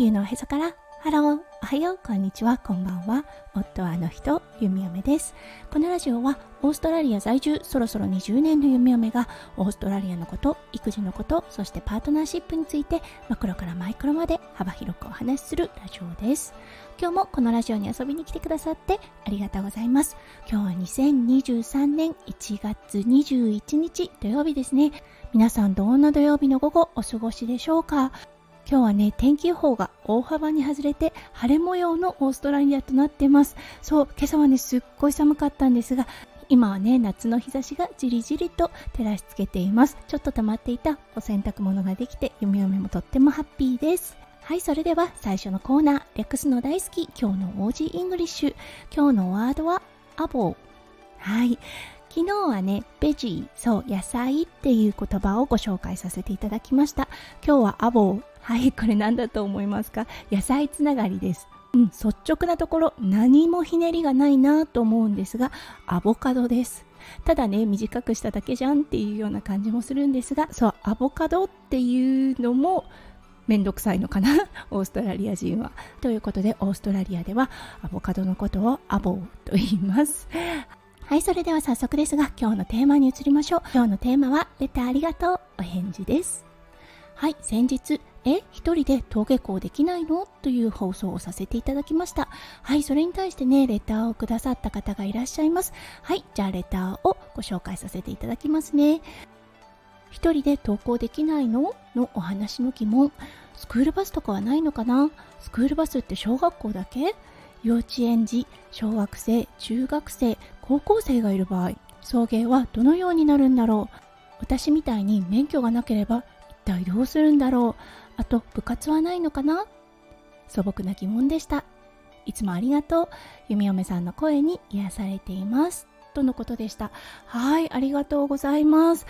球のへそからハロー、おはよう、こんにちは、こんばんは。夫はあの人、ゆみよめです。このラジオは、オーストラリア在住、そろそろ20年のゆみよめが、オーストラリアのこと、育児のこと、そしてパートナーシップについて、マクロからマイクロまで幅広くお話しするラジオです。今日もこのラジオに遊びに来てくださってありがとうございます。今日は2023年1月21日土曜日ですね。皆さんどんな土曜日の午後お過ごしでしょうか？今日はね、天気予報が大幅に外れて晴れ模様のオーストラリアとなってます。そう、今朝はね、すっごい寒かったんですが、今はね、夏の日差しがじりじりと照らしつけています。ちょっと溜まっていたお洗濯物ができて、ゆみよめもとってもハッピーです。はい、それでは最初のコーナー、略すの大好き、今日の Aussie English。今日のワードは、 arvo。はい。昨日はね、ベジー、そう、野菜っていう言葉をご紹介させていただきました。今日はアボー、はい、これ何だと思いますか？野菜つながりです。うん、率直なところ何もひねりがないなと思うんですが、アボカドです。ただね、短くしただけじゃんっていうような感じもするんですが、そう、アボカドっていうのもめんどくさいのかな？オーストラリア人は。ということで、オーストラリアではアボカドのことをアボと言います。はい、それでは早速ですが、今日のテーマに移りましょう。今日のテーマは、レターありがとう、お返事です。はい、先日、え、一人で登下校できないの？という放送をさせていただきました。はい、それに対してね、レターをくださった方がいらっしゃいます。はい、じゃあレターをご紹介させていただきますね。一人で登校できないの？のお話の疑問。スクールバスとかはないのかな？スクールバスって小学校だけ？幼稚園児、小学生、中学生、高校生がいる場合、送迎はどのようになるんだろう？私みたいに免許がなければ一体どうするんだろう？あと部活はないのかな？素朴な疑問でした。いつもありがとう。弓嫁さんの声に癒されています。とのことでした。はい、ありがとうございます。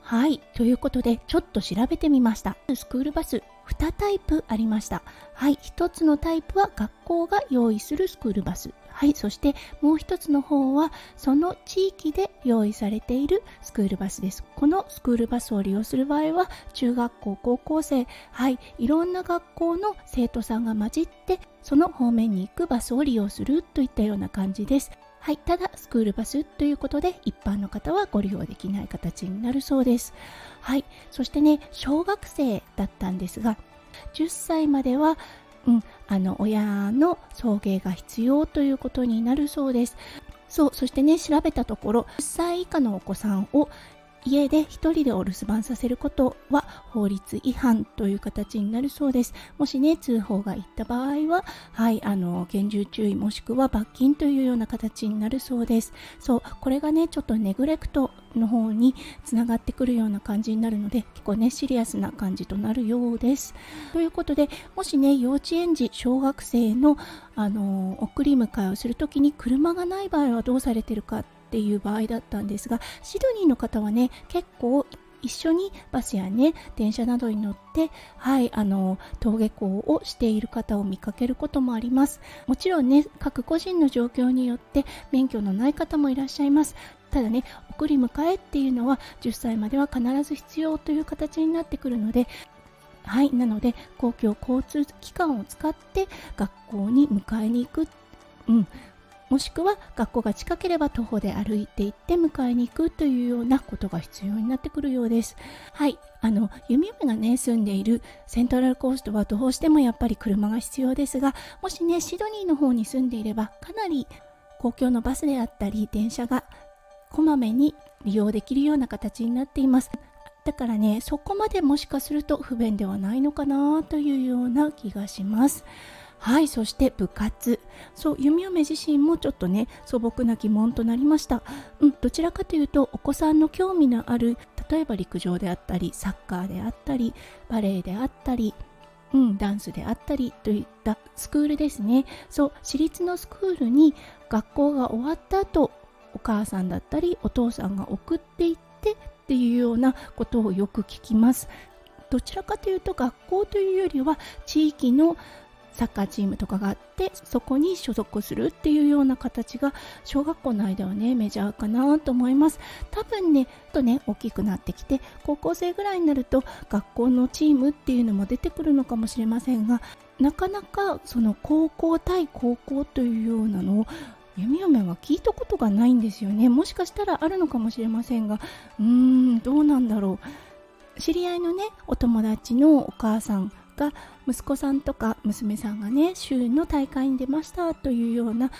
はい、ということで、ちょっと調べてみました。スクールバス、2タイプありました。はい、1つのタイプは学校が用意するスクールバス。はい、そしてもう1つの方は、その地域で用意されているスクールバスです。このスクールバスを利用する場合は、中学校、高校生、はい、いろんな学校の生徒さんが混じって、その方面に行くバスを利用するといったような感じです。はい、ただスクールバスということで一般の方はご利用できない形になるそうです。はい、そしてね、小学生だったんですが、10歳までは、うん、あの親の送迎が必要ということになるそうです。そう、そしてね、調べたところ、10歳以下のお子さんを家で一人でお留守番させることは法律違反という形になるそうです。もしね、通報がいった場合は、はい、あの、厳重注意もしくは罰金というような形になるそうです。そう、これがね、ちょっとネグレクトの方につながってくるような感じになるので、結構ね、シリアスな感じとなるようです。ということで、もしね、幼稚園児、小学生の、あの、送り迎えをするときに車がない場合はどうされてるかっていう場合だったんですがシドニーの方はね結構一緒にバスやね電車などに乗ってはいあの登下校をしている方を見かけることもありますもちろんね各個人の状況によって免許のない方もいらっしゃいますただね送り迎えっていうのは10歳までは必ず必要という形になってくるのではい、なので公共交通機関を使って学校に迎えに行く、うん、もしくは学校が近ければ徒歩で歩いて行って迎えに行くというようなことが必要になってくるようです。はい。あの、弓嫁がね、住んでいるセントラルコーストはどうしてもやっぱり車が必要ですが、もしね、シドニーの方に住んでいれば、かなり公共のバスであったり、電車がこまめに利用できるような形になっています。だからね、そこまでもしかすると不便ではないのかなというような気がします。はいそして部活そう弓嫁自身もちょっとね素朴な疑問となりました、うん、どちらかというとお子さんの興味のある例えば陸上であったりサッカーであったりバレエであったりうん、ダンスであったりといったスクールですねそう私立のスクールに学校が終わった後母さんだったりお父さんが送っていってっていうようなことをよく聞きます。どちらかというと学校というよりは地域のサッカーチームとかがあってそこに所属するっていうような形が小学校の間はねメジャーかなと思います。多分ねとね大きくなってきて高校生ぐらいになると学校のチームっていうのも出てくるのかもしれませんがなかなかその高校対高校というようなのを弓嫁は聞いたことがないんですよね。もしかしたらあるのかもしれませんが。うーんどうなんだろう。知り合いのねお友達のお母さんが息子さんとか娘さんがね週の大会に出ましたというような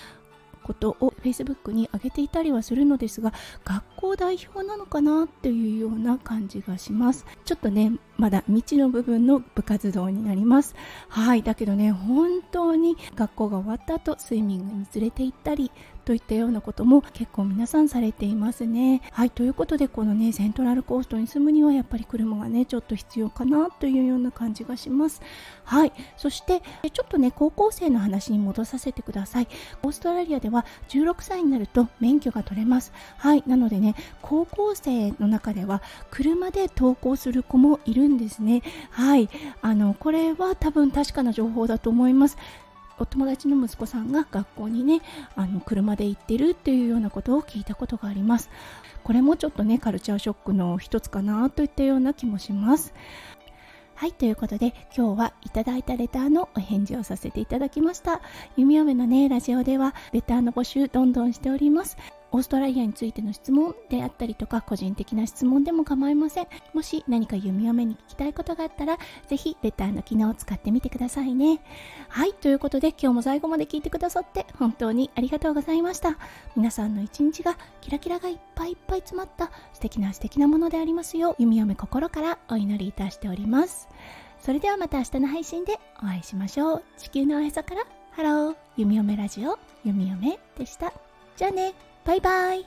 ことを Facebook に上げていたりはするのですが学校代表なのかなっていうような感じがします。ちょっとねまだ未知の部分の部活動になりますはいだけどね本当に学校が終わった後スイミングに連れて行ったりといったようなことも結構皆さんされていますね。はいということでこのねセントラルコーストに住むにはやっぱり車がねちょっと必要かなというような感じがします。はいそしてちょっとね高校生の話に戻させてください。オーストラリアでは16歳になると免許が取れます。はいなのでね高校生の中では車で登校する子もいるんですね。はい。あのこれは多分確かな情報だと思います。お友達の息子さんが学校にねあの車で行ってるっていうようなことを聞いたことがあります。これもちょっとねカルチャーショックの一つかなといったような気もします。はいということで今日はいただいたレターのお返事をさせていただきました。弓嫁のねラジオではレターの募集どんどんしております。オーストラリアについての質問であったりとか個人的な質問でも構いません。もし何か弓嫁に聞きたいことがあったらぜひレターの機能を使ってみてくださいね。はいということで今日も最後まで聞いてくださって本当にありがとうございました。皆さんの一日がキラキラがいっぱいいっぱい詰まった素敵な素敵なものでありますよう弓嫁心からお祈りいたしております。それではまた明日の配信でお会いしましょう。地球のおへそからハロー弓嫁ラジオ弓嫁でした。じゃあね。バイバイ。